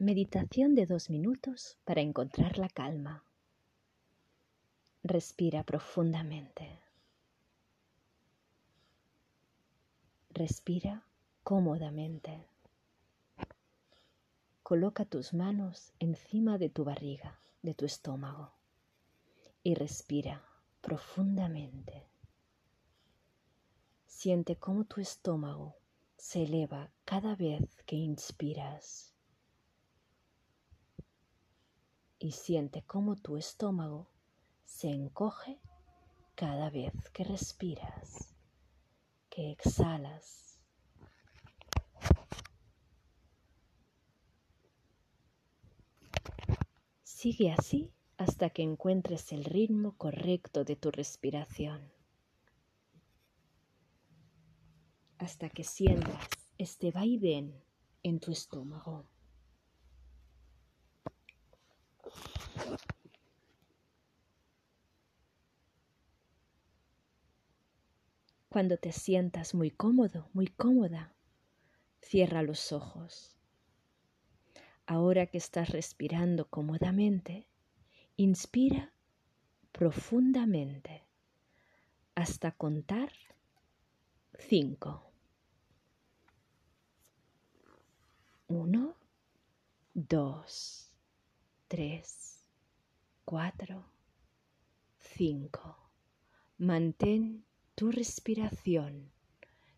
Meditación de dos minutos para encontrar la calma. Respira profundamente. Respira cómodamente. Coloca tus manos encima de tu barriga, de tu estómago, y respira profundamente. Siente cómo tu estómago se eleva cada vez que inspiras y siente cómo tu estómago se encoge cada vez que respiras, que exhalas. Sigue así hasta que encuentres el ritmo correcto de tu respiración. hasta que sientas este vaivén en tu estómago. Cuando te sientas muy cómodo, muy cómoda, cierra los ojos. Ahora que estás respirando cómodamente, inspira profundamente hasta contar cinco. Uno, dos, tres, cuatro, cinco. Mantén tu respiración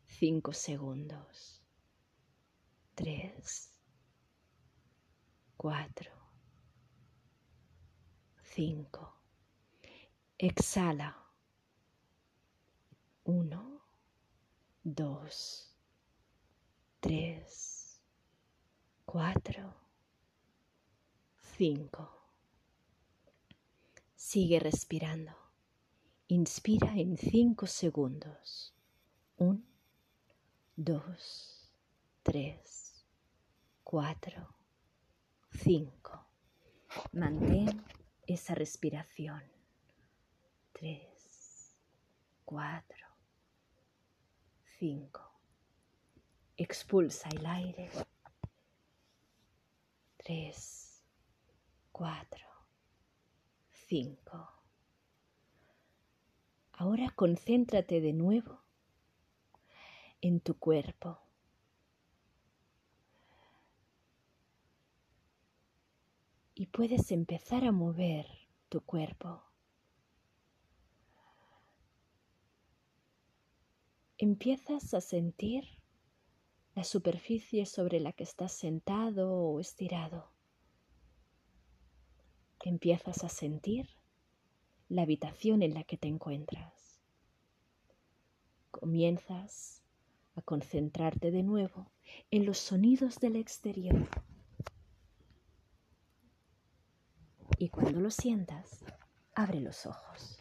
cinco segundos. Tres, cuatro, cinco. Exhala. Uno, dos, tres cuatro, cinco. Sigue respirando. Inspira en cinco segundos. Un, dos, tres, cuatro, cinco. Mantén esa respiración. Tres, cuatro, cinco. Expulsa el aire tres, cuatro, cinco. Ahora concéntrate de nuevo en tu cuerpo. Y puedes empezar a mover tu cuerpo. Empiezas a sentir la superficie sobre la que estás sentado o estirado. Empiezas a sentir la habitación en la que te encuentras. Comienzas a concentrarte de nuevo en los sonidos del exterior. Y cuando lo sientas, abre los ojos.